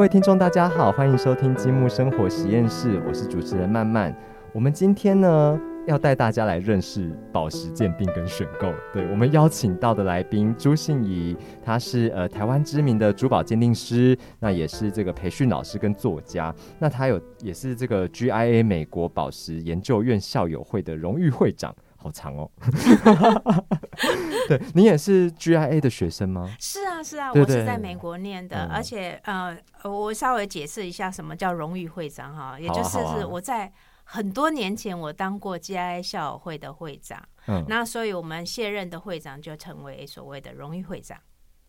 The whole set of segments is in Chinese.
各位听众，大家好，欢迎收听积木生活实验室，我是主持人曼曼。我们今天呢，要带大家来认识宝石鉴定跟选购。对我们邀请到的来宾朱信怡，他是呃台湾知名的珠宝鉴定师，那也是这个培训老师跟作家。那他有也是这个 GIA 美国宝石研究院校友会的荣誉会长。好长哦，对你也是 GIA 的学生吗？是啊，是啊，我是在美国念的，而且呃，我稍微解释一下什么叫荣誉会长哈，也就是是我在很多年前我当过 GIA 校友会的会长，嗯，那所以我们卸任的会长就成为所谓的荣誉会长。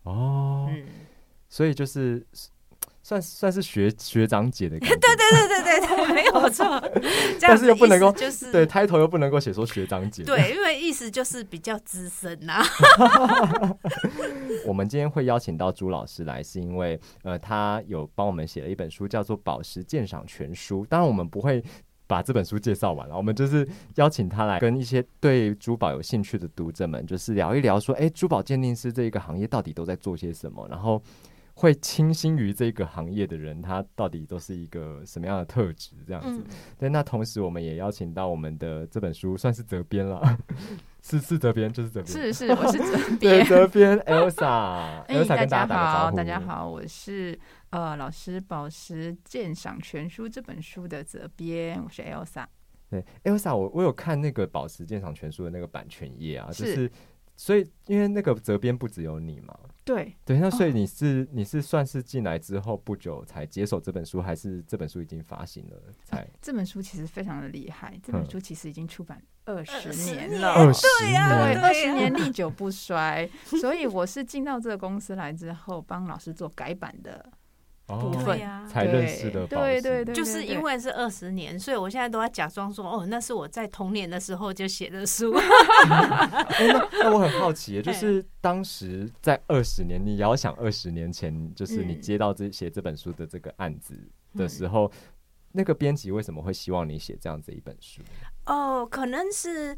哦，嗯，所以就是。算算是学学长姐的感觉，对对对对对对，没有错。但是又不能够，就是对抬头又不能够写说学长姐，对，因为意思就是比较资深呐。我们今天会邀请到朱老师来，是因为呃，他有帮我们写了一本书，叫做《宝石鉴赏全书》。当然，我们不会把这本书介绍完了，我们就是邀请他来跟一些对珠宝有兴趣的读者们，就是聊一聊，说，哎，珠宝鉴定师这一个行业到底都在做些什么，然后。会倾心于这个行业的人，他到底都是一个什么样的特质？这样子。对，那同时我们也邀请到我们的这本书算是责编了，是是责编，就是责编，是是我是责编，责编 Elsa，Elsa 大家好，大家好，我是呃老师宝石鉴赏全书这本书的责编，我是 Elsa。对，Elsa，我我有看那个宝石鉴赏全书的那个版权页啊，就是。所以，因为那个责编不只有你嘛，对对，那所以你是你是算是进来之后不久才接手这本书，还是这本书已经发行了才？这本书其实非常的厉害，这本书其实已经出版二十年了，二十年，二十年历久不衰。所以我是进到这个公司来之后，帮老师做改版的。部分才认识的，对对对，就是因为是二十年，所以我现在都要假装说，哦，那是我在童年的时候就写的书。那那我很好奇，就是当时在二十年，你遥想二十年前，就是你接到这写这本书的这个案子的时候，那个编辑为什么会希望你写这样子一本书？哦，可能是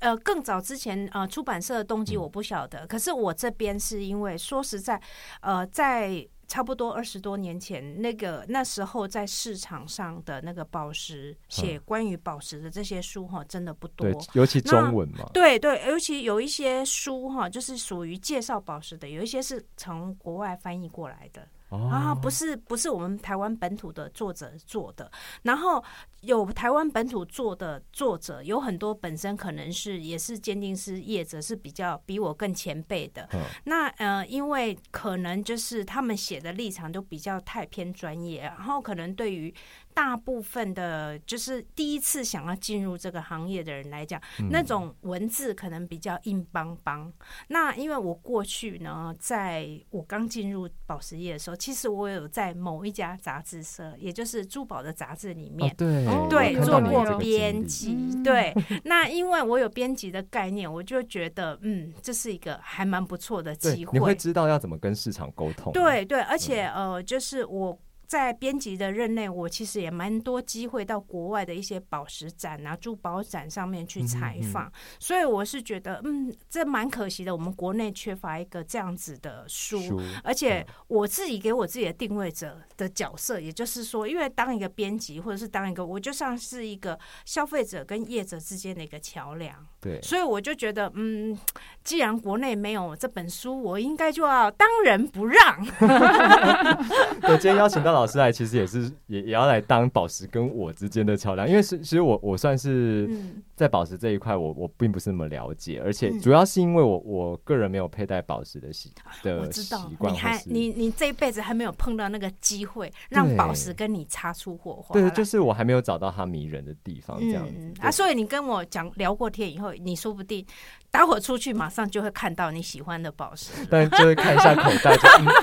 呃更早之前呃出版社的动机我不晓得，可是我这边是因为说实在，呃在。差不多二十多年前，那个那时候在市场上的那个宝石写关于宝石的这些书哈，真的不多。尤其中文嘛。对对，尤其有一些书哈，就是属于介绍宝石的，有一些是从国外翻译过来的。啊，不是不是我们台湾本土的作者做的，然后有台湾本土做的作者有很多，本身可能是也是鉴定师业者是比较比我更前辈的。那呃，因为可能就是他们写的立场都比较太偏专业，然后可能对于。大部分的，就是第一次想要进入这个行业的人来讲，那种文字可能比较硬邦邦。那因为我过去呢，在我刚进入宝石业的时候，其实我有在某一家杂志社，也就是珠宝的杂志里面，对对，做过编辑。对，那因为我有编辑的概念，我就觉得，嗯，这是一个还蛮不错的机会。你会知道要怎么跟市场沟通。对对，而且呃，就是我。在编辑的任内，我其实也蛮多机会到国外的一些宝石展啊、珠宝展上面去采访，所以我是觉得，嗯，这蛮可惜的。我们国内缺乏一个这样子的书，而且我自己给我自己的定位者的角色，也就是说，因为当一个编辑或者是当一个，我就像是一个消费者跟业者之间的一个桥梁。对，所以我就觉得，嗯，既然国内没有这本书，我应该就要当仁不让。我，今天邀请到老师来，其实也是也也要来当宝石跟我之间的桥梁，因为是其实我我算是在宝石这一块，我我并不是那么了解，而且主要是因为我我个人没有佩戴宝石的习的习惯，你还你你这一辈子还没有碰到那个机会，让宝石跟你擦出火花。对，就是我还没有找到它迷人的地方，这样子啊。所以你跟我讲聊过天以后，你说不定。待会出去马上就会看到你喜欢的宝石，但就会看一下口袋，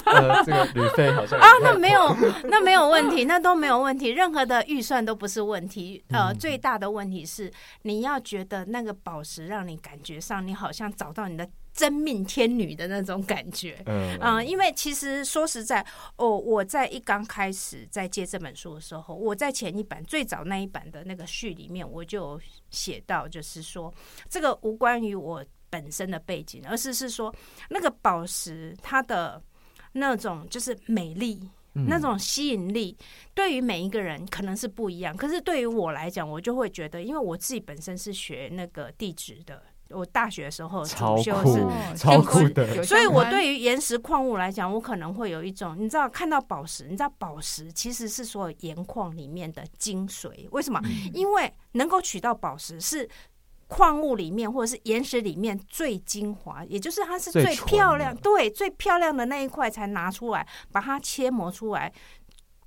呃，这个旅费好像啊，那没有，那没有问题，那都没有问题，任何的预算都不是问题。呃，最大的问题是你要觉得那个宝石让你感觉上你好像找到你的。真命天女的那种感觉，嗯，因为其实说实在，哦，我在一刚开始在接这本书的时候，我在前一版最早那一版的那个序里面，我就写到，就是说这个无关于我本身的背景，而是是说那个宝石它的那种就是美丽。那种吸引力，对于每一个人可能是不一样。可是对于我来讲，我就会觉得，因为我自己本身是学那个地质的。我大学的时候主修是超酷的，所以我对于岩石矿物来讲，我可能会有一种，你知道，看到宝石，你知道宝石其实是所有岩矿里面的精髓。为什么？因为能够取到宝石是矿物里面或者是岩石里面最精华，也就是它是最漂亮，对，最漂亮的那一块才拿出来，把它切磨出来。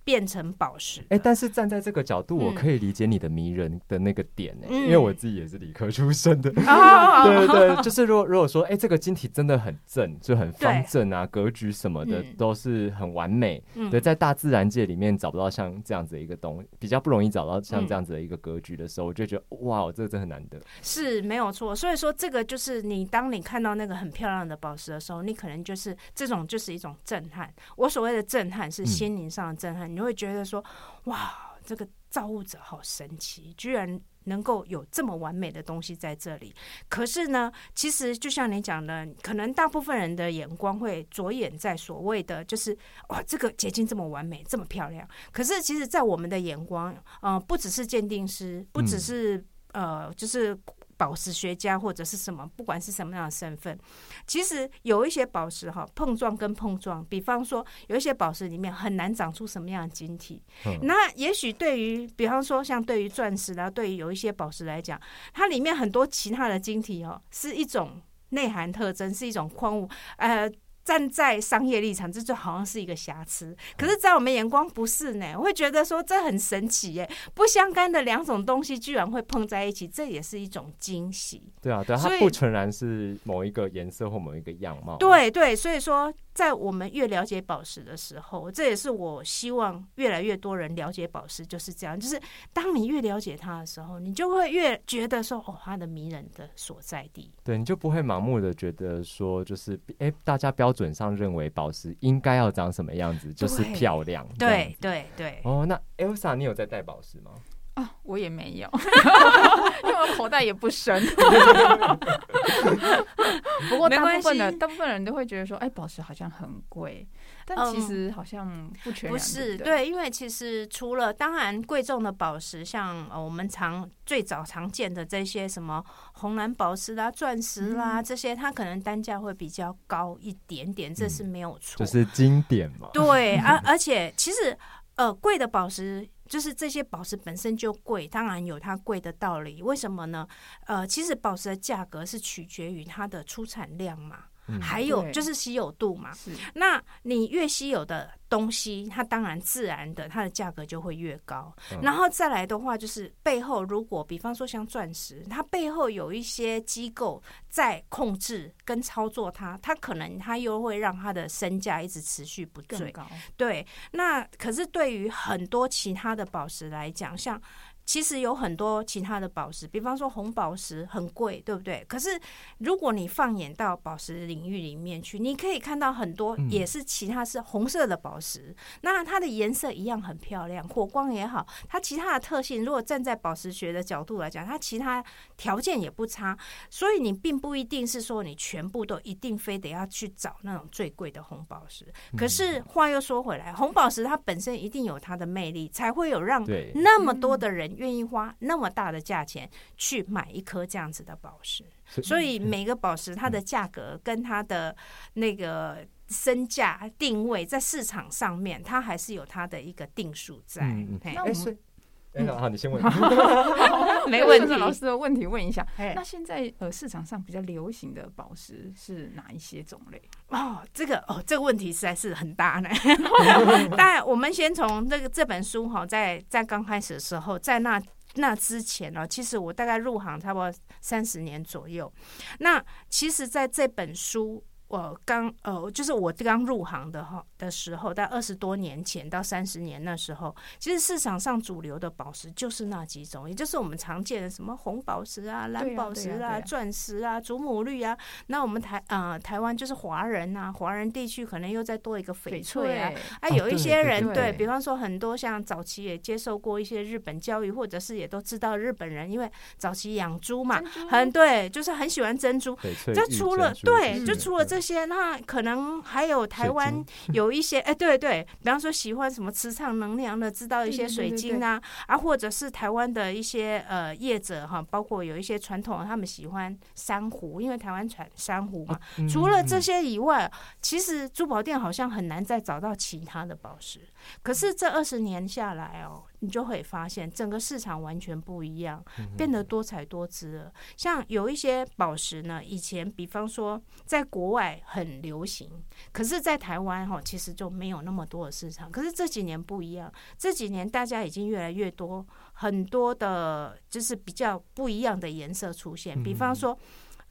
变成宝石，哎，但是站在这个角度，我可以理解你的迷人的那个点呢，因为我自己也是理科出身的，对对对，就是如果如果说，哎，这个晶体真的很正，就很方正啊，格局什么的都是很完美，对，在大自然界里面找不到像这样子的一个东，比较不容易找到像这样子的一个格局的时候，我就觉得哇，这个真的很难得，是没有错。所以说，这个就是你当你看到那个很漂亮的宝石的时候，你可能就是这种就是一种震撼。我所谓的震撼是心灵上的震撼，你。你会觉得说，哇，这个造物者好神奇，居然能够有这么完美的东西在这里。可是呢，其实就像你讲的，可能大部分人的眼光会着眼在所谓的，就是哇，这个结晶这么完美，这么漂亮。可是其实，在我们的眼光，呃，不只是鉴定师，不只是呃，就是。宝石学家或者是什么，不管是什么样的身份，其实有一些宝石哈，碰撞跟碰撞，比方说有一些宝石里面很难长出什么样的晶体。那也许对于，比方说像对于钻石啊，对于有一些宝石来讲，它里面很多其他的晶体哦，是一种内涵特征，是一种矿物，呃。站在商业立场，这就好像是一个瑕疵。可是，在我们眼光不是呢，我会觉得说这很神奇耶，不相干的两种东西居然会碰在一起，这也是一种惊喜。对啊，对，它不纯然是某一个颜色或某一个样貌。对对，所以说。在我们越了解宝石的时候，这也是我希望越来越多人了解宝石，就是这样。就是当你越了解它的时候，你就会越觉得说，哦，它的迷人的所在地。对，你就不会盲目的觉得说，就是哎，大家标准上认为宝石应该要长什么样子，就是漂亮。对对对。哦，那 Elsa，你有在戴宝石吗？啊，我也没有，因为我口袋也不深。不过大部分的大部分人都会觉得说，哎，宝石好像很贵，但其实好像不全不是。对，因为其实除了当然贵重的宝石，像呃我们常最早常见的这些什么红蓝宝石啦、钻石啦这些，它可能单价会比较高一点点，这是没有错，就是经典嘛。对，而而且其实呃贵的宝石。就是这些宝石本身就贵，当然有它贵的道理。为什么呢？呃，其实宝石的价格是取决于它的出产量嘛。还有就是稀有度嘛，那你越稀有的东西，它当然自然的它的价格就会越高。然后再来的话，就是背后如果比方说像钻石，它背后有一些机构在控制跟操作它，它可能它又会让它的身价一直持续不坠。对，那可是对于很多其他的宝石来讲，像。其实有很多其他的宝石，比方说红宝石很贵，对不对？可是如果你放眼到宝石领域里面去，你可以看到很多也是其他是红色的宝石，那它的颜色一样很漂亮，火光也好，它其他的特性，如果站在宝石学的角度来讲，它其他条件也不差，所以你并不一定是说你全部都一定非得要去找那种最贵的红宝石。可是话又说回来，红宝石它本身一定有它的魅力，才会有让那么多的人。愿意花那么大的价钱去买一颗这样子的宝石，所以每个宝石它的价格跟它的那个身价定位在市场上面，它还是有它的一个定数在。那我们，哎，好，你先问，没问题。老师的问题问一下，那现在呃市场上比较流行的宝石是哪一些种类？哦，这个哦这个问题实在是很大呢。但我们先从这个这本书哈，在在刚开始的时候，在那那之前呢，其实我大概入行差不多三十年左右。那其实在这本书。我刚呃，就是我刚入行的哈的时候，在二十多年前到三十年那时候，其实市场上主流的宝石就是那几种，也就是我们常见的什么红宝石啊、蓝宝石啊、钻石啊、祖母绿啊。那我们台啊台湾就是华人啊，华人地区可能又再多一个翡翠啊。啊，有一些人对比方说很多像早期也接受过一些日本教育，或者是也都知道日本人，因为早期养猪嘛，很对，就是很喜欢珍珠。就除了对，就除了这。这些，那可能还有台湾 有一些，哎，对对，比方说喜欢什么磁场能量的，知道一些水晶啊，啊，或者是台湾的一些呃业者哈，包括有一些传统，他们喜欢珊瑚，因为台湾产珊瑚嘛。除了这些以外，其实珠宝店好像很难再找到其他的宝石。可是这二十年下来哦。你就会发现整个市场完全不一样，变得多彩多姿了。像有一些宝石呢，以前比方说在国外很流行，可是，在台湾哈，其实就没有那么多的市场。可是这几年不一样，这几年大家已经越来越多，很多的就是比较不一样的颜色出现。比方说，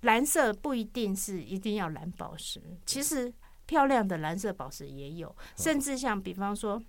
蓝色不一定是一定要蓝宝石，其实漂亮的蓝色宝石也有，甚至像比方说。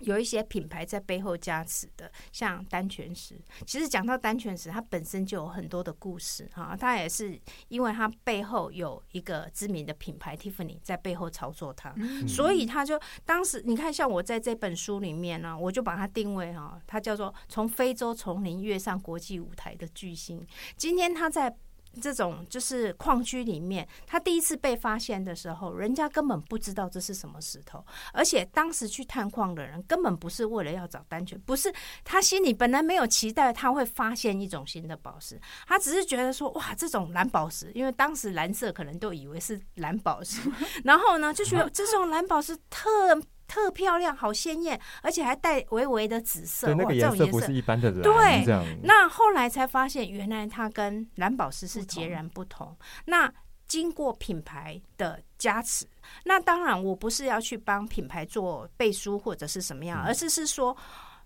有一些品牌在背后加持的，像丹泉石。其实讲到丹泉石，它本身就有很多的故事哈。它也是因为它背后有一个知名的品牌 Tiffany 在背后操作它，所以它就当时你看，像我在这本书里面呢，我就把它定位哈，它叫做从非洲丛林跃上国际舞台的巨星。今天它在。这种就是矿区里面，他第一次被发现的时候，人家根本不知道这是什么石头，而且当时去探矿的人根本不是为了要找丹泉，不是他心里本来没有期待他会发现一种新的宝石，他只是觉得说哇，这种蓝宝石，因为当时蓝色可能都以为是蓝宝石，然后呢就觉得这种蓝宝石特。特漂亮，好鲜艳，而且还带微微的紫色。对，那个颜色不是一般的蓝。对，那后来才发现，原来它跟蓝宝石是截然不同。那经过品牌的加持，那当然我不是要去帮品牌做背书或者是什么样，而是是说，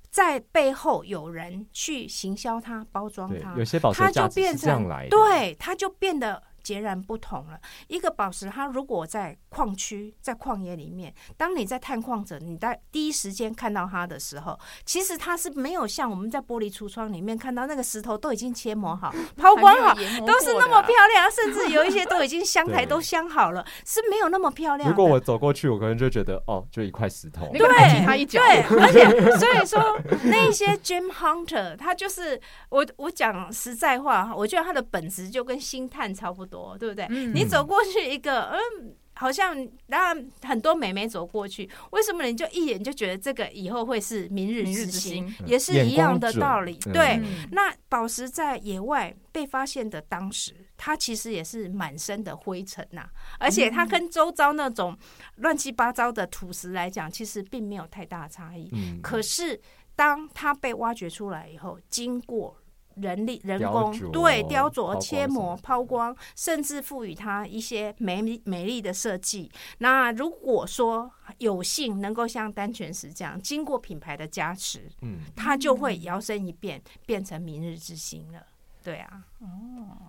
在背后有人去行销它、包装它，有些宝石就变成对，它就变得。截然不同了。一个宝石，它如果在矿区、在矿野里面，当你在探矿者，你在第一时间看到它的时候，其实它是没有像我们在玻璃橱窗里面看到那个石头都已经切磨好、抛光好，都是那么漂亮，甚至有一些都已经 镶台都镶好了，是没有那么漂亮。如果我走过去，我可能就觉得哦，就一块石头，对，他一脚，对，而且所以说那些 gem hunter，他就是我我讲实在话，我觉得他的本质就跟星探差不多。对不对？你走过去一个，嗯，好像然很多美眉走过去，为什么你就一眼就觉得这个以后会是明日之星？也是一样的道理。对，那宝石在野外被发现的当时，它其实也是满身的灰尘呐，而且它跟周遭那种乱七八糟的土石来讲，其实并没有太大差异。可是当它被挖掘出来以后，经过人力、人工对雕琢、切磨、抛光，甚至赋予它一些美美丽的设计。那如果说有幸能够像丹泉石这样，经过品牌的加持，嗯，它就会摇身一变，变成明日之星了。对啊，哦，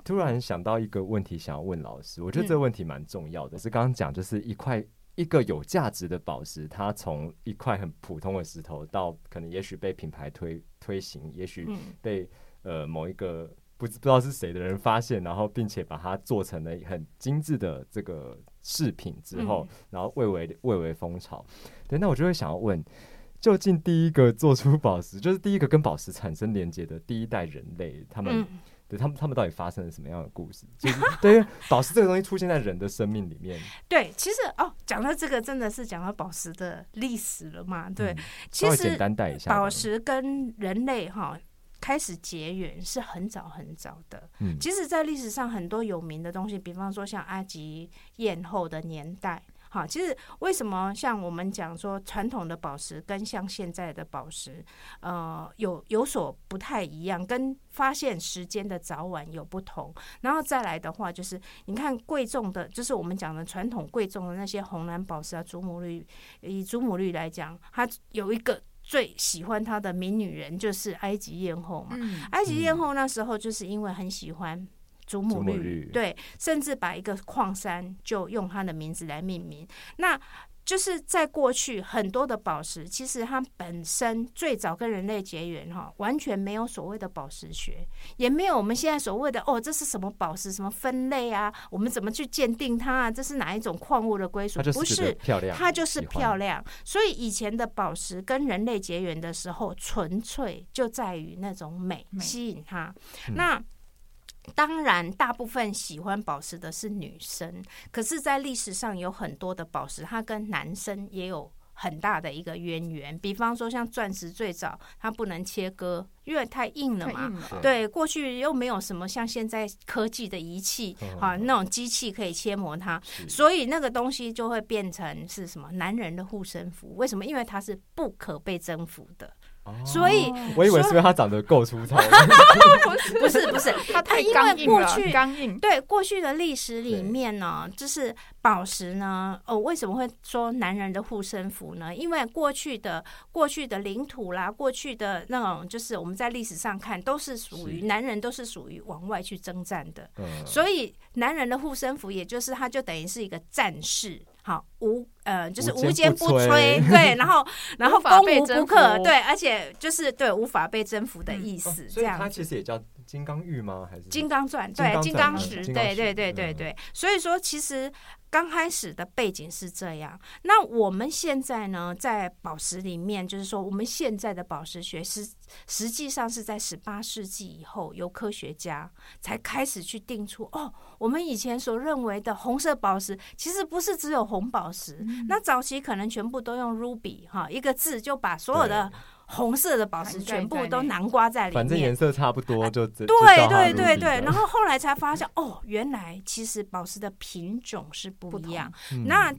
突然想到一个问题，想要问老师，我觉得这个问题蛮重要的。是刚刚讲，就是一块一个有价值的宝石，它从一块很普通的石头，到可能也许被品牌推推行，也许被。呃，某一个不知不知道是谁的人发现，然后并且把它做成了很精致的这个饰品之后，然后蔚为蔚为风潮。对，那我就会想要问，究竟第一个做出宝石，就是第一个跟宝石产生连接的第一代人类，他们对他们他们到底发生了什么样的故事？就是对于宝石这个东西出现在人的生命里面，对，其实哦，讲到这个真的是讲到宝石的历史了嘛？对，其实简单带一下，宝石跟人类哈。开始结缘是很早很早的，嗯，其实，在历史上很多有名的东西，比方说像埃及艳后的年代，哈，其实为什么像我们讲说传统的宝石跟像现在的宝石，呃，有有所不太一样，跟发现时间的早晚有不同。然后再来的话，就是你看贵重的，就是我们讲的传统贵重的那些红蓝宝石啊，祖母绿，以祖母绿来讲，它有一个。最喜欢他的名女人就是埃及艳后嘛。埃及艳后那时候就是因为很喜欢祖母绿，对，甚至把一个矿山就用她的名字来命名。那就是在过去很多的宝石，其实它本身最早跟人类结缘哈，完全没有所谓的宝石学，也没有我们现在所谓的哦，这是什么宝石，什么分类啊？我们怎么去鉴定它啊？这是哪一种矿物的归属？不是漂亮，它就是漂亮。所以以前的宝石跟人类结缘的时候，纯粹就在于那种美吸引它。那当然，大部分喜欢宝石的是女生，可是，在历史上有很多的宝石，它跟男生也有很大的一个渊源。比方说，像钻石，最早它不能切割，因为太硬了嘛。对，过去又没有什么像现在科技的仪器啊，那种机器可以切磨它，所以那个东西就会变成是什么男人的护身符？为什么？因为它是不可被征服的。所以，我以为是因为他长得够粗糙，不 是不是，他 太因为过去刚硬。对过去的历史里面呢，就是宝石呢，哦，为什么会说男人的护身符呢？因为过去的过去的领土啦，过去的那种，就是我们在历史上看，都是属于男人，都是属于往外去征战的。所以，男人的护身符，也就是他就等于是一个战士。好无呃，就是无坚不摧，对，然后 然后攻无不克，对，而且就是对无法被征服的意思，这样。它其实也叫金刚玉吗？还是金刚钻？对，金刚石，对对对对对。所以说，其实。刚开始的背景是这样，那我们现在呢，在宝石里面，就是说，我们现在的宝石学是实际上是在十八世纪以后，由科学家才开始去定出哦，我们以前所认为的红色宝石，其实不是只有红宝石，那早期可能全部都用 ruby 哈，一个字就把所有的。红色的宝石全部都南瓜在里面，反正颜色差不多就对对对对。然后后来才发现，哦，原来其实宝石的品种是不一样。那。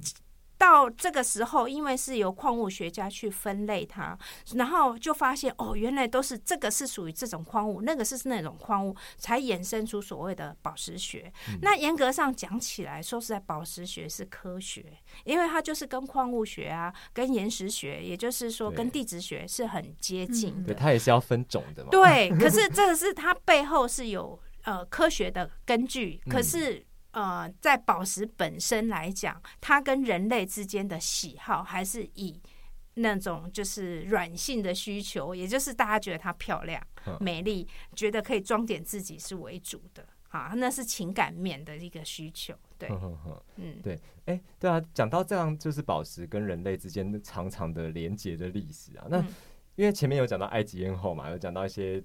到这个时候，因为是由矿物学家去分类它，然后就发现哦，原来都是这个是属于这种矿物，那个是那种矿物，才衍生出所谓的宝石学。那严格上讲起来，说实在，宝石学是科学，因为它就是跟矿物学啊、跟岩石学，也就是说跟地质学是很接近的。对，它也是要分种的嘛。对，可是这个是它背后是有呃科学的根据，可是。呃，在宝石本身来讲，它跟人类之间的喜好还是以那种就是软性的需求，也就是大家觉得它漂亮、美丽，觉得可以装点自己是为主的啊，那是情感面的一个需求。对，嗯，对，哎，对啊，讲到这样，就是宝石跟人类之间长长的连接的历史啊。那因为前面有讲到埃及艳后嘛，有讲到一些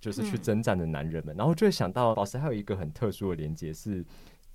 就是去征战的男人们，然后就会想到宝石还有一个很特殊的连接是。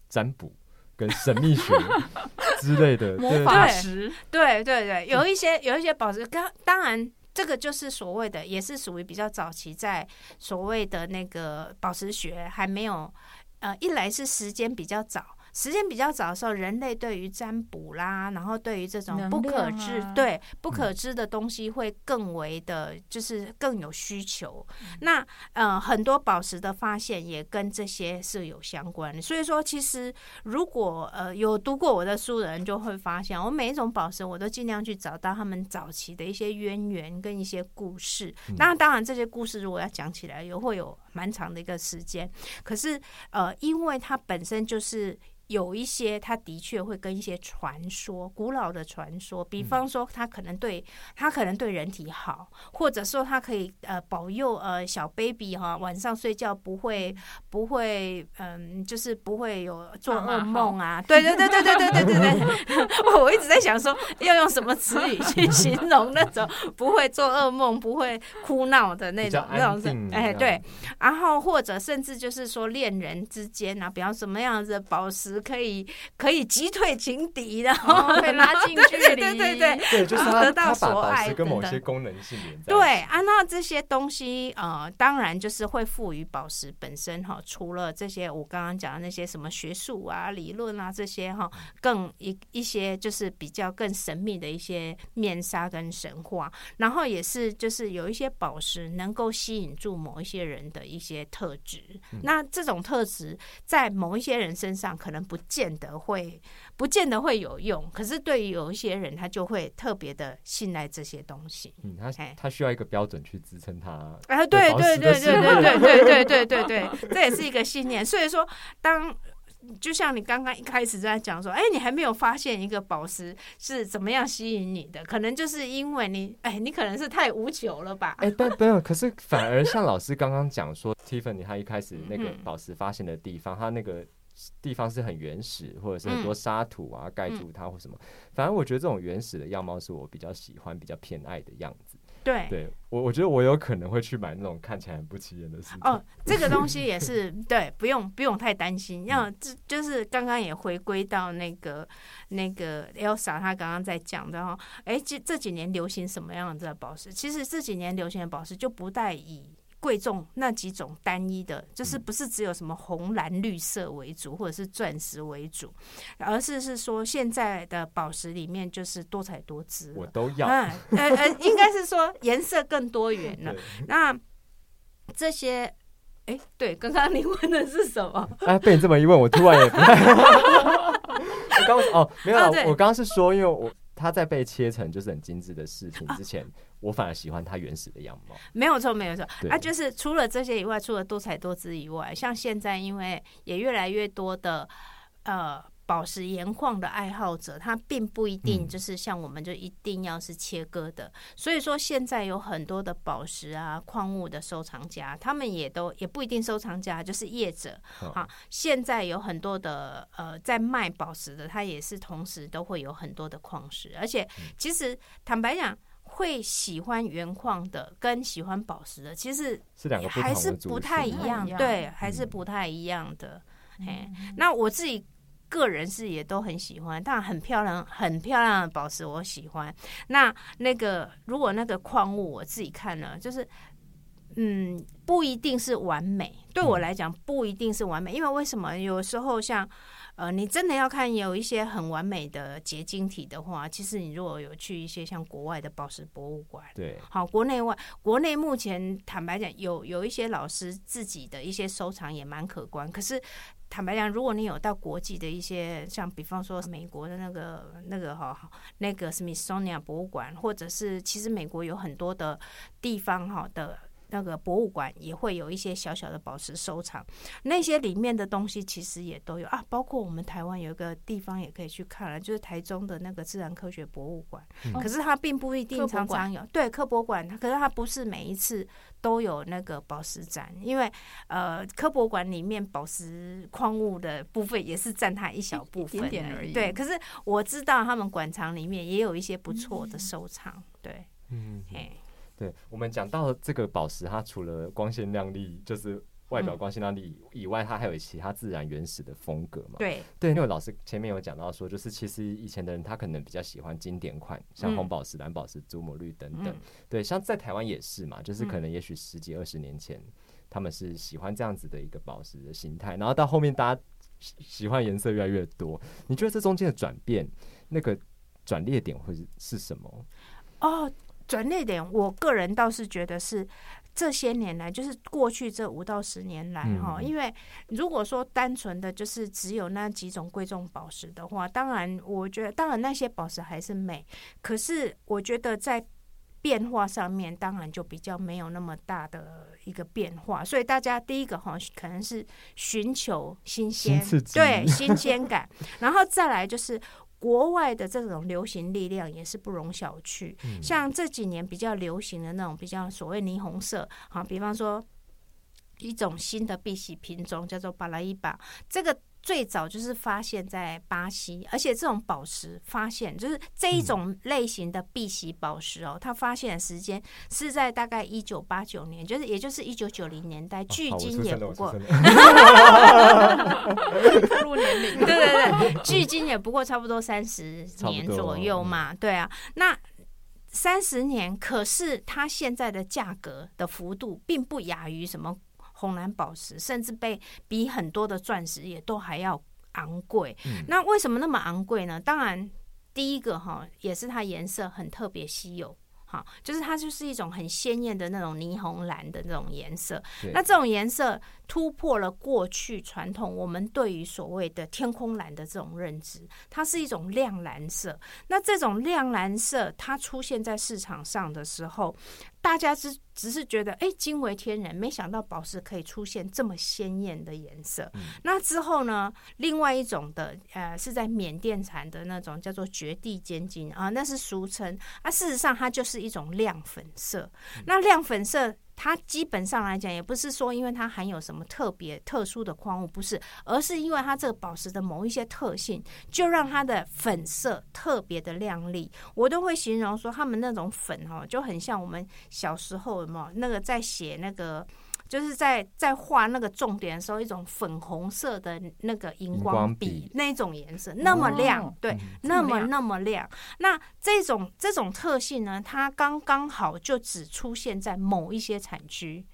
占卜跟神秘学 之类的魔法石，对对对，有一些有一些宝石，当当然这个就是所谓的，也是属于比较早期，在所谓的那个宝石学还没有，呃，一来是时间比较早。时间比较早的时候，人类对于占卜啦，然后对于这种不可知、对不可知的东西，会更为的，就是更有需求。那呃，很多宝石的发现也跟这些是有相关的。所以说，其实如果呃有读过我的书的人，就会发现，我每一种宝石，我都尽量去找到他们早期的一些渊源跟一些故事。那当然，这些故事如果要讲起来，也会有蛮长的一个时间。可是呃，因为它本身就是。有一些，他的确会跟一些传说、古老的传说，比方说，他可能对他可能对人体好，或者说他可以呃保佑呃小 baby 哈晚上睡觉不会不会嗯就是不会有做噩梦啊，对对对对对对对对对，我一直在想说要用什么词语去形容那种不会做噩梦、不会哭闹的那种那种哎对，然后或者甚至就是说恋人之间啊，比方什么样子的宝石。可以可以击退情敌，然后被拉近 距离，对对对对，就是得到所爱跟某些功能性连在。对啊，那这些东西呃，当然就是会赋予宝石本身哈。除了这些我刚刚讲的那些什么学术啊、理论啊这些哈，更一一些就是比较更神秘的一些面纱跟神话。然后也是就是有一些宝石能够吸引住某一些人的一些特质。那这种特质在某一些人身上可能。不见得会，不见得会有用。可是对于有一些人，他就会特别的信赖这些东西。嗯，他他需要一个标准去支撑他。啊，对对对对对对对对对对对，这也是一个信念。所以说，当就像你刚刚一开始在讲说，哎，你还没有发现一个宝石是怎么样吸引你的，可能就是因为你，哎，你可能是太无求了吧？哎，不没有，可是反而像老师刚刚讲说，Tiffany 他一开始那个宝石发现的地方，他那个。地方是很原始，或者是很多沙土啊盖住它或什么，反正我觉得这种原始的样貌是我比较喜欢、比较偏爱的样子。对对我，我觉得我有可能会去买那种看起来很不起眼的事情。哦，这个东西也是对，不用不用太担心。要这就是刚刚也回归到那个那个 Elsa 她刚刚在讲的哈，哎，这这几年流行什么样的宝石？其实这几年流行的宝石就不带以。贵重那几种单一的，就是不是只有什么红蓝绿色为主，或者是钻石为主，而是是说现在的宝石里面就是多彩多姿，我都要。嗯呃呃，应该是说颜色更多元了。那这些，哎，对，刚刚你问的是什么？哎，被你这么一问，我突然也不太。我刚哦，没有，我刚刚是说，因为我。它在被切成就是很精致的饰品之前，我反而喜欢它原始的样貌。没有错，没有错。啊，就是除了这些以外，除了多彩多姿以外，像现在因为也越来越多的呃。宝石盐矿的爱好者，他并不一定就是像我们，就一定要是切割的。所以说，现在有很多的宝石啊、矿物的收藏家，他们也都也不一定收藏家，就是业者。好，现在有很多的呃，在卖宝石的，他也是同时都会有很多的矿石。而且，其实坦白讲，会喜欢原矿的跟喜欢宝石的，其实是两个还是不太一样，对，还是不太一样的。哎，那我自己。个人是也都很喜欢，但很漂亮、很漂亮的宝石我喜欢。那那个如果那个矿物我自己看了，就是嗯，不一定是完美。对我来讲，不一定是完美，因为为什么？有时候像呃，你真的要看有一些很完美的结晶体的话，其实你如果有去一些像国外的宝石博物馆，对，好，国内外，国内目前坦白讲，有有一些老师自己的一些收藏也蛮可观，可是。坦白讲，如果你有到国际的一些，像比方说美国的那个那个哈，那个 Smithsonian 博物馆，或者是其实美国有很多的地方哈的。那个博物馆也会有一些小小的宝石收藏，那些里面的东西其实也都有啊，包括我们台湾有一个地方也可以去看了，就是台中的那个自然科学博物馆。可是它并不一定常常有，对，科博馆，可是它不是每一次都有那个宝石展，因为呃，科博馆里面宝石矿物的部分也是占它一小部分点而已。对，可是我知道他们馆藏里面也有一些不错的收藏，对，嗯，嘿。对我们讲到这个宝石，它除了光鲜亮丽，就是外表光鲜亮丽以外，它还有其他自然原始的风格嘛？对对，因为老师前面有讲到说，就是其实以前的人他可能比较喜欢经典款，像红宝石、蓝宝石、祖母绿等等。对，像在台湾也是嘛，就是可能也许十几二十年前，他们是喜欢这样子的一个宝石的形态，然后到后面大家喜欢颜色越来越多，你觉得这中间的转变，那个转捩点会是什么？哦。转捩点，我个人倒是觉得是这些年来，就是过去这五到十年来哈。因为如果说单纯的就是只有那几种贵重宝石的话，当然我觉得，当然那些宝石还是美。可是我觉得在变化上面，当然就比较没有那么大的一个变化。所以大家第一个哈，可能是寻求新鲜，对新鲜感，然后再来就是。国外的这种流行力量也是不容小觑，像这几年比较流行的那种比较所谓霓虹色，好，比方说一种新的碧玺品种叫做巴拉伊巴，这个。最早就是发现在巴西，而且这种宝石发现就是这一种类型的碧玺宝石哦，它发现的时间是在大概一九八九年，就是也就是一九九零年代，距今也不过，步入年龄，对对对，距今也不过差不多三十年左右嘛，对啊，那三十年，可是它现在的价格的幅度并不亚于什么。红蓝宝石甚至被比很多的钻石也都还要昂贵。那为什么那么昂贵呢？当然，第一个哈也是它颜色很特别稀有，哈，就是它就是一种很鲜艳的那种霓虹蓝的那种颜色。那这种颜色突破了过去传统我们对于所谓的天空蓝的这种认知，它是一种亮蓝色。那这种亮蓝色它出现在市场上的时候，大家只。只是觉得哎惊为天人，没想到宝石可以出现这么鲜艳的颜色。那之后呢，另外一种的呃是在缅甸产的那种叫做绝地尖晶啊，那是俗称啊。事实上它就是一种亮粉色。那亮粉色它基本上来讲，也不是说因为它含有什么特别特殊的矿物，不是，而是因为它这个宝石的某一些特性，就让它的粉色特别的亮丽。我都会形容说，他们那种粉哦，就很像我们小时候有没有那个在写那个。就是在在画那个重点的时候，一种粉红色的那个荧光笔那种颜色，那么亮，对，那么那么亮。那这种这种特性呢，它刚刚好就只出现在某一些产区。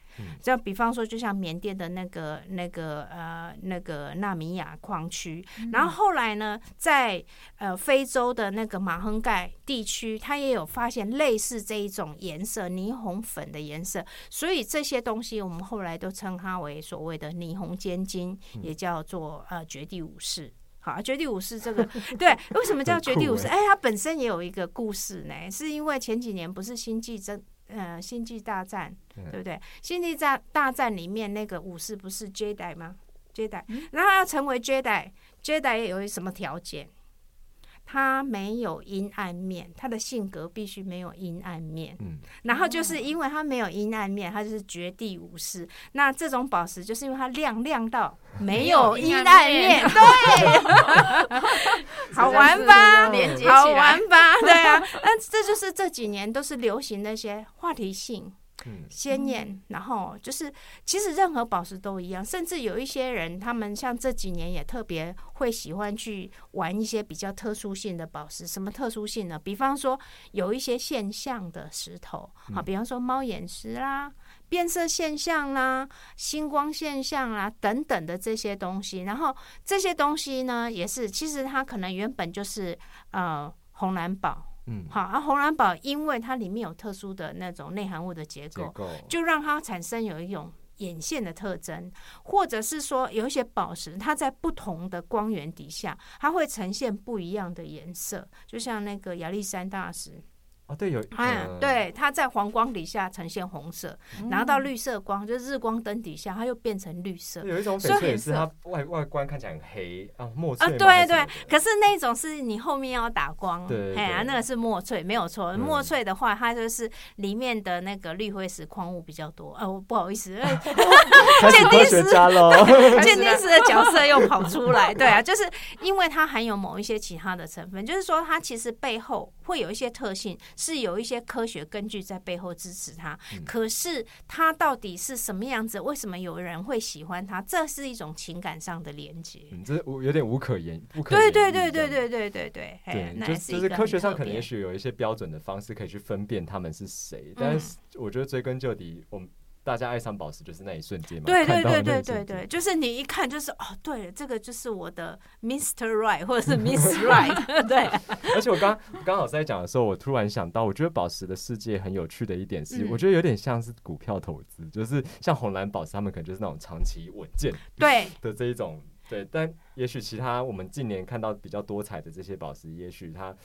就比方说，就像缅甸的那个、那个、呃、那个纳米亚矿区，然后后来呢，在呃非洲的那个马亨盖地区，它也有发现类似这一种颜色，霓虹粉的颜色。所以这些东西，我们后来都称它为所谓的霓虹尖晶，也叫做呃绝地武士。好，绝地武士这个 对，为什么叫绝地武士？哎，它本身也有一个故事呢，是因为前几年不是星际争。呃，星际大战，对不对？星际大大战里面那个武士不是 Jedi 吗？Jedi，然后要成为 Jedi，Jedi 有什么条件？他没有阴暗面，他的性格必须没有阴暗面。嗯，然后就是因为他没有阴暗面，他就是绝地武士。那这种宝石就是因为它亮亮到没有阴暗面，对，好玩吧？好玩吧？对啊，那这就是这几年都是流行那些话题性。鲜艳，然后就是，其实任何宝石都一样，甚至有一些人，他们像这几年也特别会喜欢去玩一些比较特殊性的宝石。什么特殊性呢？比方说有一些现象的石头，好，比方说猫眼石啦、变色现象啦、星光现象啦等等的这些东西。然后这些东西呢，也是其实它可能原本就是呃红蓝宝。嗯，好，而红蓝宝因为它里面有特殊的那种内含物的结构，就让它产生有一种眼线的特征，或者是说有一些宝石，它在不同的光源底下，它会呈现不一样的颜色，就像那个亚历山大石。哦，对，有，嗯，对，它在黄光底下呈现红色，拿到绿色光，就日光灯底下，它又变成绿色。有一种翡翠是它外外观看起来很黑啊，墨翠啊，对对。可是那种是你后面要打光，对，哎呀，那个是墨翠，没有错。墨翠的话，它就是里面的那个绿灰石矿物比较多。哦，不好意思，鉴定师喽，鉴定师的角色又跑出来。对啊，就是因为它含有某一些其他的成分，就是说它其实背后会有一些特性。是有一些科学根据在背后支持他，可是他到底是什么样子？为什么有人会喜欢他？这是一种情感上的连接，这无有点无可言，不可对对对对对对对对，对，就就是科学上可能也许有一些标准的方式可以去分辨他们是谁，但是我觉得追根究底，我们。大家爱上宝石就是那一瞬间嘛，对对对对对对，就是你一看就是哦，对，这个就是我的 Mr. Right 或者是 Miss Right，对。而且我刚刚好在讲的时候，我突然想到，我觉得宝石的世界很有趣的一点是，我觉得有点像是股票投资，就是像红蓝宝石，他们可能就是那种长期稳健对 的这一种对，但也许其他我们近年看到比较多彩的这些宝石，也许它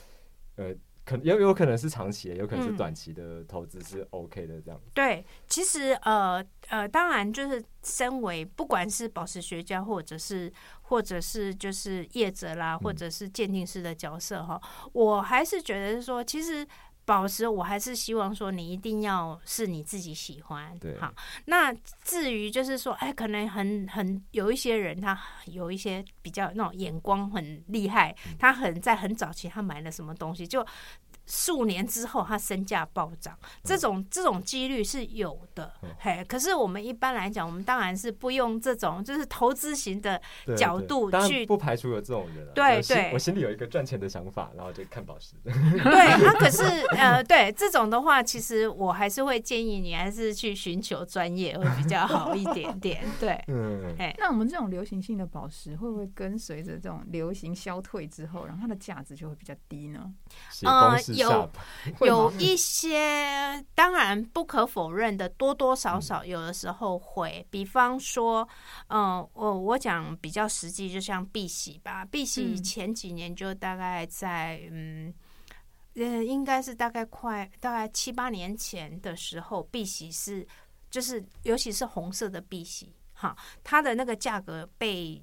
呃。可有有可能是长期的，有可能是短期的投资是 OK 的这样。对，其实呃呃，当然就是身为不管是宝石学家，或者是或者是就是业者啦，或者是鉴定师的角色哈，我还是觉得是说，其实。宝石，我还是希望说你一定要是你自己喜欢。对，好。那至于就是说，哎，可能很很有一些人，他有一些比较那种眼光很厉害，他很在很早期他买了什么东西就。数年之后，它身价暴涨，这种这种几率是有的，嘿。可是我们一般来讲，我们当然是不用这种就是投资型的角度去，不排除有这种人。对对，我心里有一个赚钱的想法，然后就看宝石。对他，可是呃，对这种的话，其实我还是会建议你还是去寻求专业会比较好一点点。对，嗯，哎，那我们这种流行性的宝石会不会跟随着这种流行消退之后，然后它的价值就会比较低呢？呃。有有一些，当然不可否认的，多多少少有的时候会。比方说，嗯，我我讲比较实际，就像碧玺吧，碧玺前几年就大概在嗯，呃，应该是大概快大概七八年前的时候，碧玺是就是尤其是红色的碧玺，哈，它的那个价格被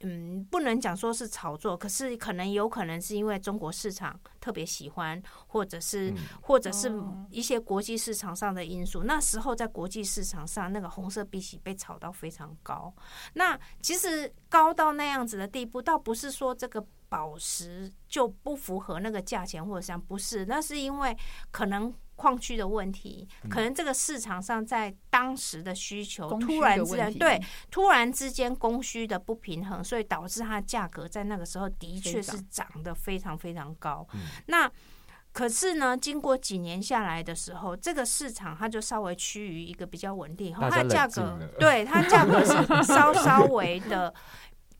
嗯，不能讲说是炒作，可是可能有可能是因为中国市场特别喜欢，或者是或者是一些国际市场上的因素。那时候在国际市场上，那个红色碧玺被炒到非常高。那其实高到那样子的地步，倒不是说这个宝石就不符合那个价钱或者像不是，那是因为可能。矿区的问题，可能这个市场上在当时的需求突然之间对突然之间供需的不平衡，所以导致它的价格在那个时候的确是涨得非常非常高。那可是呢，经过几年下来的时候，这个市场它就稍微趋于一个比较稳定，它的价格对它价格是 稍稍微的。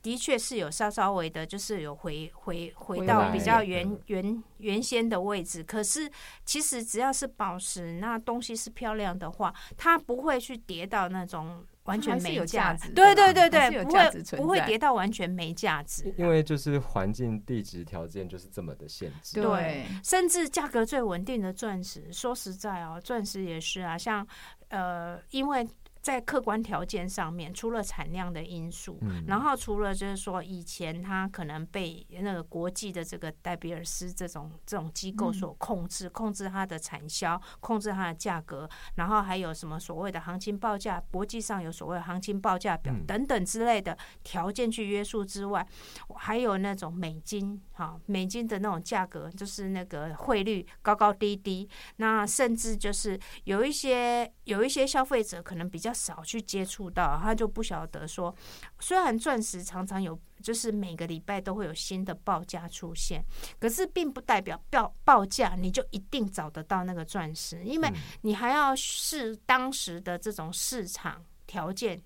的确是有稍稍微的，就是有回回回到比较原原原先的位置。可是其实只要是宝石，那东西是漂亮的话，它不会去跌到那种完全没价值。对对对对，不会不会跌到完全没价值。因为就是环境地质条件就是这么的限制。对，甚至价格最稳定的钻石，说实在哦，钻石也是啊，像呃，因为。在客观条件上面，除了产量的因素，然后除了就是说，以前它可能被那个国际的这个戴比尔斯这种这种机构所控制，控制它的产销，控制它的价格，然后还有什么所谓的行情报价，国际上有所谓行情报价表等等之类的条件去约束之外，还有那种美金哈，美金的那种价格，就是那个汇率高高低低，那甚至就是有一些有一些消费者可能比较。少去接触到，他就不晓得说，虽然钻石常常有，就是每个礼拜都会有新的报价出现，可是并不代表报报价你就一定找得到那个钻石，因为你还要视当时的这种市场条件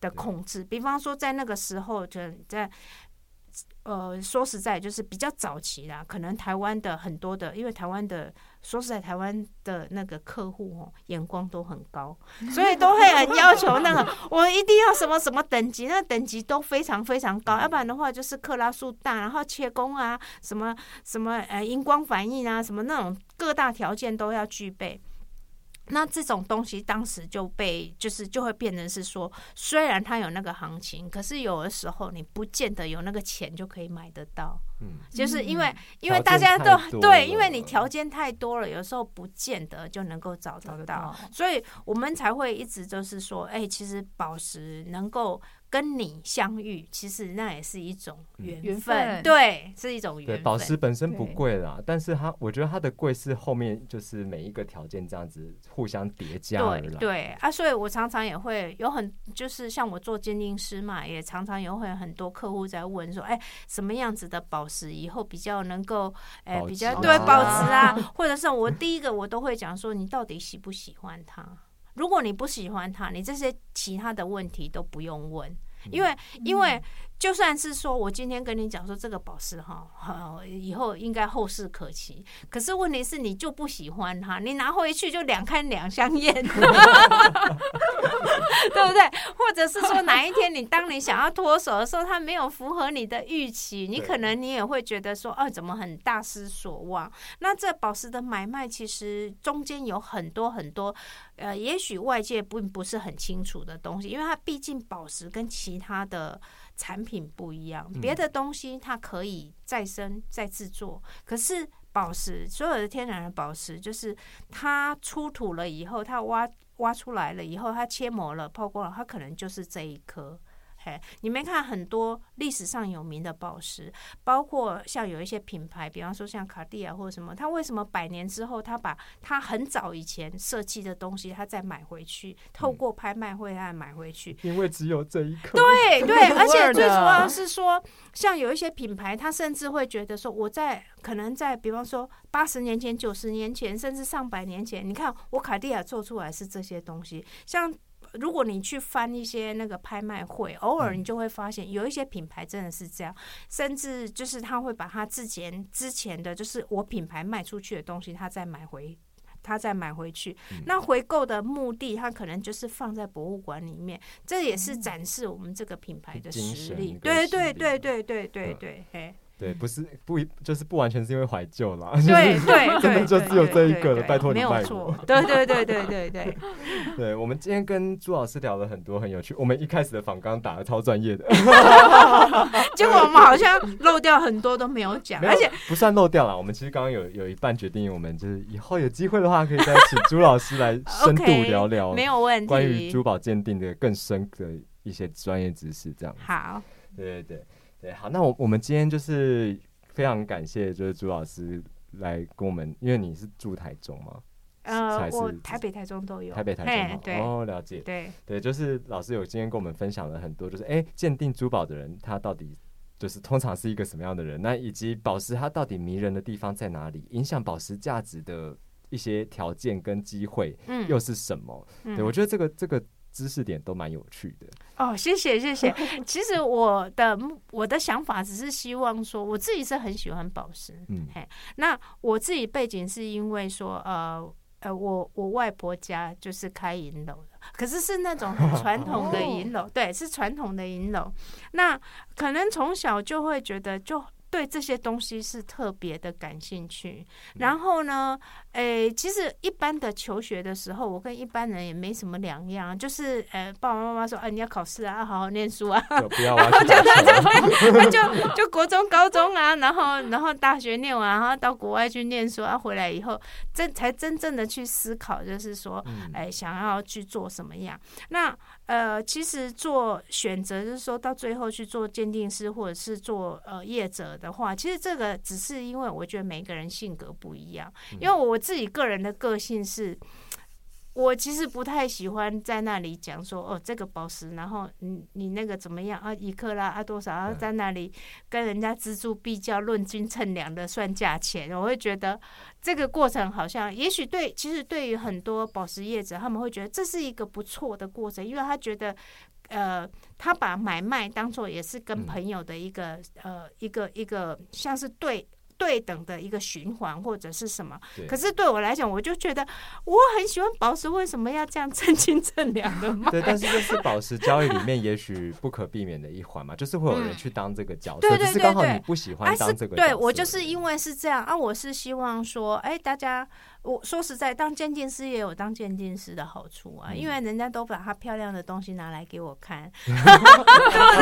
的控制。比方说，在那个时候，就在呃，说实在，就是比较早期啦，可能台湾的很多的，因为台湾的。说实在，台湾的那个客户哦，眼光都很高，所以都会很要求那个我一定要什么什么等级，那等级都非常非常高，要不然的话就是克拉数大，然后切工啊，什么什么呃荧光反应啊，什么那种各大条件都要具备。那这种东西当时就被就是就会变成是说，虽然它有那个行情，可是有的时候你不见得有那个钱就可以买得到。嗯，就是因为因为大家都对，因为你条件太多了，有时候不见得就能够找得到，所以我们才会一直就是说，哎，其实宝石能够。跟你相遇，其实那也是一种缘分，对，是一种缘分。宝石本身不贵啦，但是它，我觉得它的贵是后面就是每一个条件这样子互相叠加而来。对啊，所以我常常也会有很，就是像我做鉴定师嘛，也常常有会很多客户在问说，哎，什么样子的宝石以后比较能够，哎，比较对保值啊？或者是我第一个我都会讲说，你到底喜不喜欢它？如果你不喜欢它，你这些其他的问题都不用问，因为因为。就算是说我今天跟你讲说这个宝石哈，以后应该后事可期。可是问题是你就不喜欢它，你拿回去就两看两相厌，对不对？或者是说哪一天你当你想要脱手的时候，它没有符合你的预期，你可能你也会觉得说，哦，怎么很大失所望？那这宝石的买卖其实中间有很多很多，呃，也许外界并不是很清楚的东西，因为它毕竟宝石跟其他的。产品不一样，别的东西它可以再生再制作，可是宝石所有的天然的宝石，就是它出土了以后，它挖挖出来了以后，它切磨了、抛光了，它可能就是这一颗。你没看很多历史上有名的宝石，包括像有一些品牌，比方说像卡地亚或者什么，他为什么百年之后，他把他很早以前设计的东西，他再买回去，透过拍卖会再买回去？因为只有这一颗。对对，而且最主要是说，像有一些品牌，他甚至会觉得说，我在可能在比方说八十年前、九十年前，甚至上百年前，你看我卡地亚做出来是这些东西，像。如果你去翻一些那个拍卖会，偶尔你就会发现有一些品牌真的是这样，甚至就是他会把他之前之前的就是我品牌卖出去的东西，他再买回，他再买回去。那回购的目的，他可能就是放在博物馆里面，这也是展示我们这个品牌的实力。对对对对对对对，嘿。对，不是不，就是不完全是因为怀旧啦，对 对，真的就只有这一个了，拜托你拜我。对对对对对对，对 我们今天跟朱老师聊了很多很有趣，我们一开始的访刚打的超专业的，结果我们好像漏掉很多都没有讲，而且不算漏掉了。我们其实刚刚有有一半决定，我们就是以后有机会的话，可以再请朱老师来深度聊聊，没有问题，关于珠宝鉴定的更深的一些专业知识，这样好，对对对。对，好，那我我们今天就是非常感谢，就是朱老师来跟我们，因为你是住台中吗？呃，我台北、台中都有，台北、台中哦，了解，对对，就是老师有今天跟我们分享了很多，就是哎，鉴定珠宝的人他到底就是通常是一个什么样的人？那以及宝石它到底迷人的地方在哪里？影响宝石价值的一些条件跟机会，嗯，又是什么？对我觉得这个这个。知识点都蛮有趣的哦，谢谢谢谢。其实我的我的想法只是希望说，我自己是很喜欢宝石，嗯，嘿，那我自己背景是因为说，呃呃，我我外婆家就是开银楼的，可是是那种很传统的银楼，对，是传统的银楼。那可能从小就会觉得就。对这些东西是特别的感兴趣，然后呢，诶，其实一般的求学的时候，我跟一般人也没什么两样，就是呃，爸爸妈妈说，啊，你要考试啊，好好念书啊，不要啊，就那就就就国中、高中啊，然后然后大学念完，然后到国外去念书，啊，回来以后真才真正的去思考，就是说，哎，想要去做什么样？那呃，其实做选择，就是说到最后去做鉴定师，或者是做呃业者。的话，其实这个只是因为我觉得每个人性格不一样，因为我自己个人的个性是。我其实不太喜欢在那里讲说哦，这个宝石，然后你你那个怎么样啊？一克拉啊多少？然后在那里跟人家锱铢必较、论斤称两的算价钱，我会觉得这个过程好像，也许对，其实对于很多宝石业者，他们会觉得这是一个不错的过程，因为他觉得，呃，他把买卖当做也是跟朋友的一个呃一个一个像是对。对等的一个循环或者是什么？可是对我来讲，我就觉得我很喜欢宝石，为什么要这样称斤称两的吗？对，但是这是宝石交易里面也许不可避免的一环嘛，就是会有人去当这个角色，只是刚好你不喜欢当这个。对我就是因为是这样啊，我是希望说，哎，大家。我说实在，当鉴定师也有当鉴定师的好处啊，因为人家都把他漂亮的东西拿来给我看，对不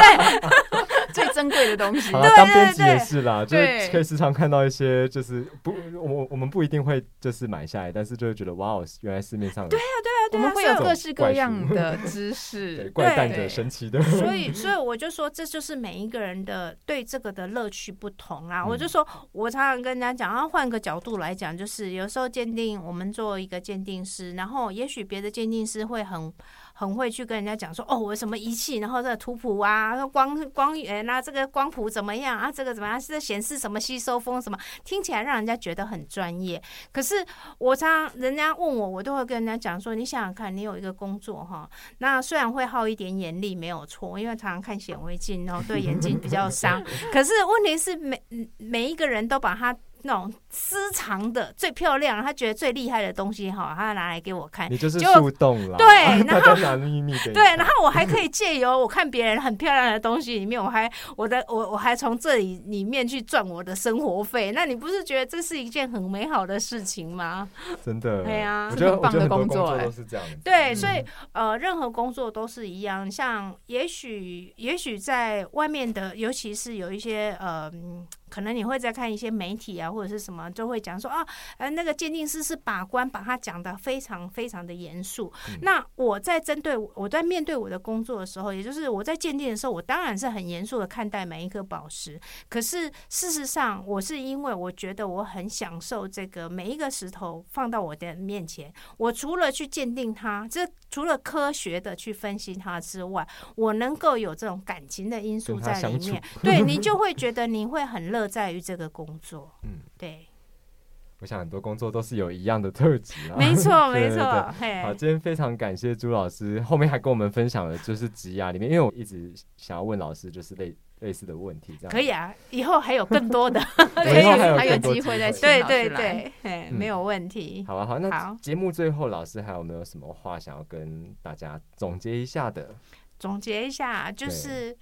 对？最珍贵的东西。好了，当编辑也是啦，就是可以时常看到一些，就是不，我我们不一定会就是买下来，但是就会觉得哇哦，原来市面上对啊对啊对啊，我们会有各式各样的知识，怪诞的、神奇的。所以所以我就说，这就是每一个人的对这个的乐趣不同啊。我就说我常常跟人家讲，然后换个角度来讲，就是有时候鉴。定我们做一个鉴定师，然后也许别的鉴定师会很。很会去跟人家讲说哦，我什么仪器，然后这个图谱啊，光光源啊，这个光谱怎么样啊？这个怎么样？是显示什么吸收风什么？听起来让人家觉得很专业。可是我常人家问我，我都会跟人家讲说，你想想看，你有一个工作哈，那虽然会耗一点眼力没有错，因为常常看显微镜，然后对眼睛比较伤。可是问题是每每一个人都把他那种私藏的最漂亮，他觉得最厉害的东西哈，他拿来给我看，你就是触动了，对，然后。秘密对，然后我还可以借由我看别人很漂亮的东西里面，我还我的我我还从这里里面去赚我的生活费。那你不是觉得这是一件很美好的事情吗？真的，对啊，我觉得很棒的工作都是这样。对，所以呃，任何工作都是一样。像也许也许在外面的，尤其是有一些呃。可能你会在看一些媒体啊，或者是什么，就会讲说啊，呃，那个鉴定师是把关，把他讲的非常非常的严肃。那我在针对我在面对我的工作的时候，也就是我在鉴定的时候，我当然是很严肃的看待每一颗宝石。可是事实上，我是因为我觉得我很享受这个每一个石头放到我的面前，我除了去鉴定它，这除了科学的去分析它之外，我能够有这种感情的因素在里面，对你 就会觉得你会很乐。在于这个工作，嗯，对，我想很多工作都是有一样的特质啊，没错，没错。好，今天非常感谢朱老师，后面还跟我们分享了就是职涯里面，因为我一直想要问老师就是类类似的问题，这样可以啊，以后还有更多的，以后还有机会再对对对，没有问题。好啊，好，那节目最后老师还有没有什么话想要跟大家总结一下的？总结一下就是。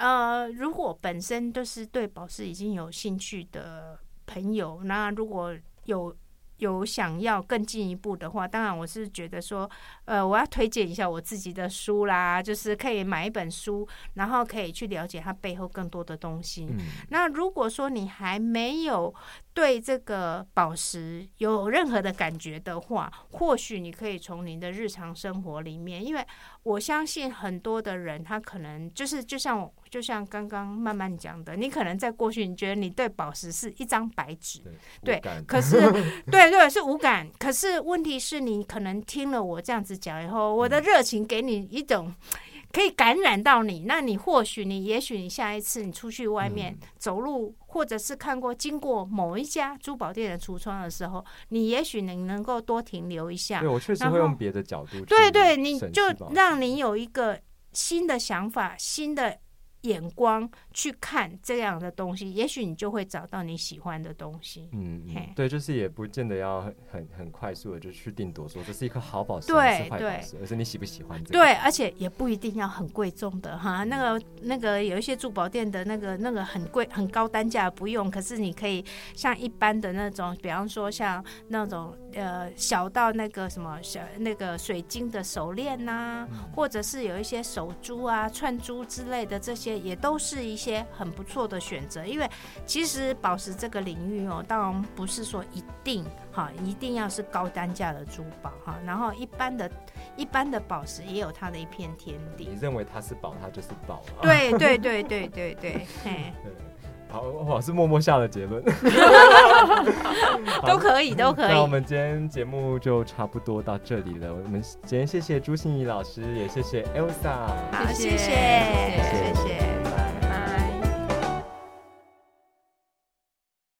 呃，如果本身就是对宝石已经有兴趣的朋友，那如果有。有想要更进一步的话，当然我是觉得说，呃，我要推荐一下我自己的书啦，就是可以买一本书，然后可以去了解它背后更多的东西。那如果说你还没有对这个宝石有任何的感觉的话，或许你可以从您的日常生活里面，因为我相信很多的人他可能就是就像就像刚刚慢慢讲的，你可能在过去你觉得你对宝石是一张白纸，对，可是 对。对，是无感。可是问题是你可能听了我这样子讲以后，我的热情给你一种可以感染到你。那你或许你，也许你下一次你出去外面走路，或者是看过经过某一家珠宝店的橱窗的时候，你也许你能够多停留一下。对我确实会用别的角度。对对，你就让你有一个新的想法，新的。眼光去看这样的东西，也许你就会找到你喜欢的东西。嗯，对，就是也不见得要很很很快速的就去定夺说这是一颗好宝石，还是坏宝石，而是你喜不喜欢这个。对，而且也不一定要很贵重的哈。那个那个有一些珠宝店的那个那个很贵很高单价不用，可是你可以像一般的那种，比方说像那种呃小到那个什么小那个水晶的手链呐，或者是有一些手珠啊串珠之类的这些。也都是一些很不错的选择，因为其实宝石这个领域哦，当然不是说一定哈，一定要是高单价的珠宝哈，然后一般的、一般的宝石也有它的一片天地。你认为它是宝，它就是宝。啊对对对对对对，嘿。好，我是默默下的结论，都可以，都可以。那我们今天节目就差不多到这里了。我们今天谢谢朱心怡老师，也谢谢 Elsa，好，谢谢，谢谢。